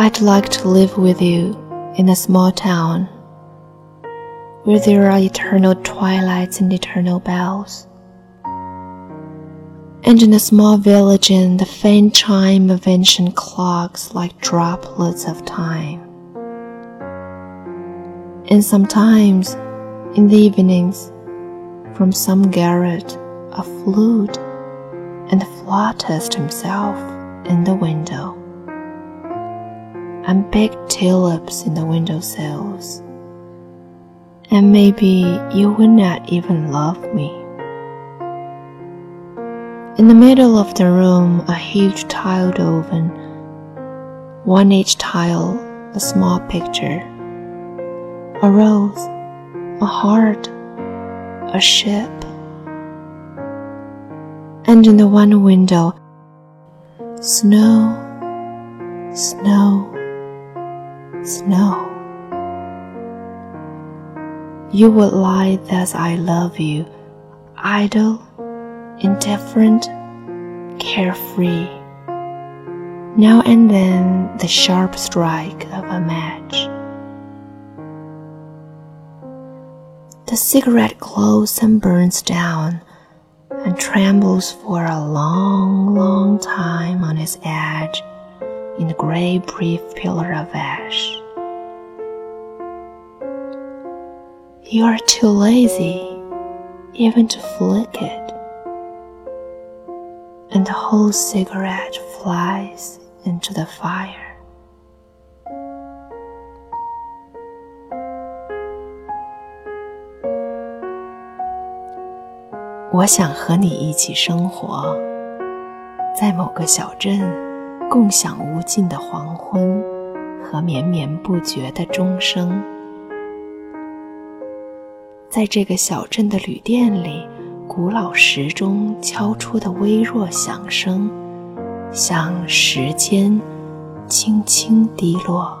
I'd like to live with you in a small town where there are eternal twilights and eternal bells. And in a small village in the faint chime of ancient clocks like droplets of time. And sometimes, in the evenings, from some garret, a flute and flautist himself in the window, and big tulips in the window sills and maybe you would not even love me. In the middle of the room, a huge tiled oven, one each tile, a small picture, a rose, a heart, a ship. And in the one window, snow, snow, snow you would lie thus I love you, idle, indifferent, carefree. Now and then the sharp strike of a match. The cigarette glows and burns down and trembles for a long, long time on its edge in the gray brief pillar of ash. You are too lazy even to flick it, and the whole cigarette flies into the fire. 我想和你一起生活，在某个小镇， 共享无尽的黄昏和绵绵不绝的钟声。在这个小镇的旅店里，古老时钟敲出的微弱响声，像时间轻轻滴落。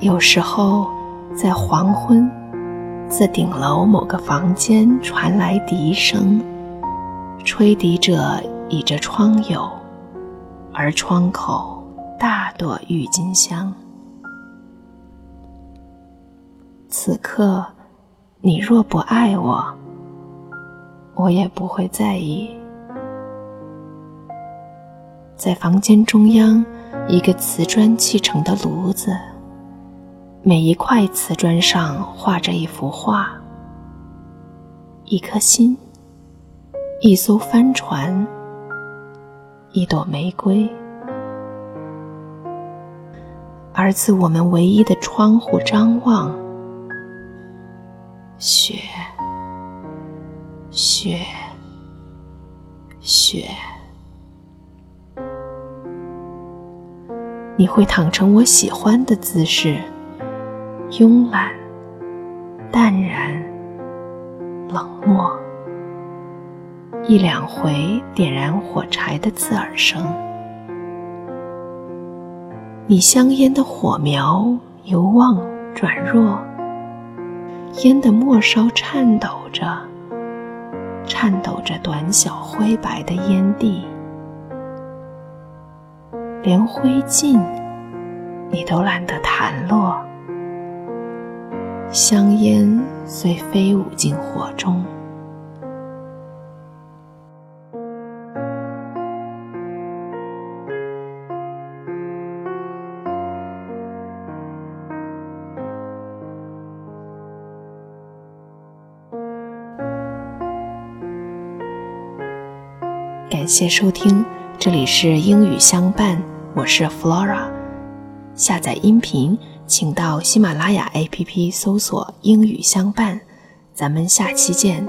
有时候，在黄昏，自顶楼某个房间传来笛声，吹笛者倚着窗牖，而窗口大朵郁金香。此刻，你若不爱我，我也不会在意。在房间中央，一个瓷砖砌成的炉子，每一块瓷砖上画着一幅画：一颗心，一艘帆船，一朵玫瑰。而自我们唯一的窗户张望。雪，雪，雪。你会躺成我喜欢的姿势，慵懒、淡然、冷漠。一两回点燃火柴的刺耳声，你香烟的火苗由旺转弱。烟的末梢颤抖着，颤抖着短小灰白的烟蒂，连灰烬你都懒得弹落，香烟虽飞舞进火中。感谢收听，这里是英语相伴，我是 Flora。下载音频，请到喜马拉雅 APP 搜索“英语相伴”。咱们下期见。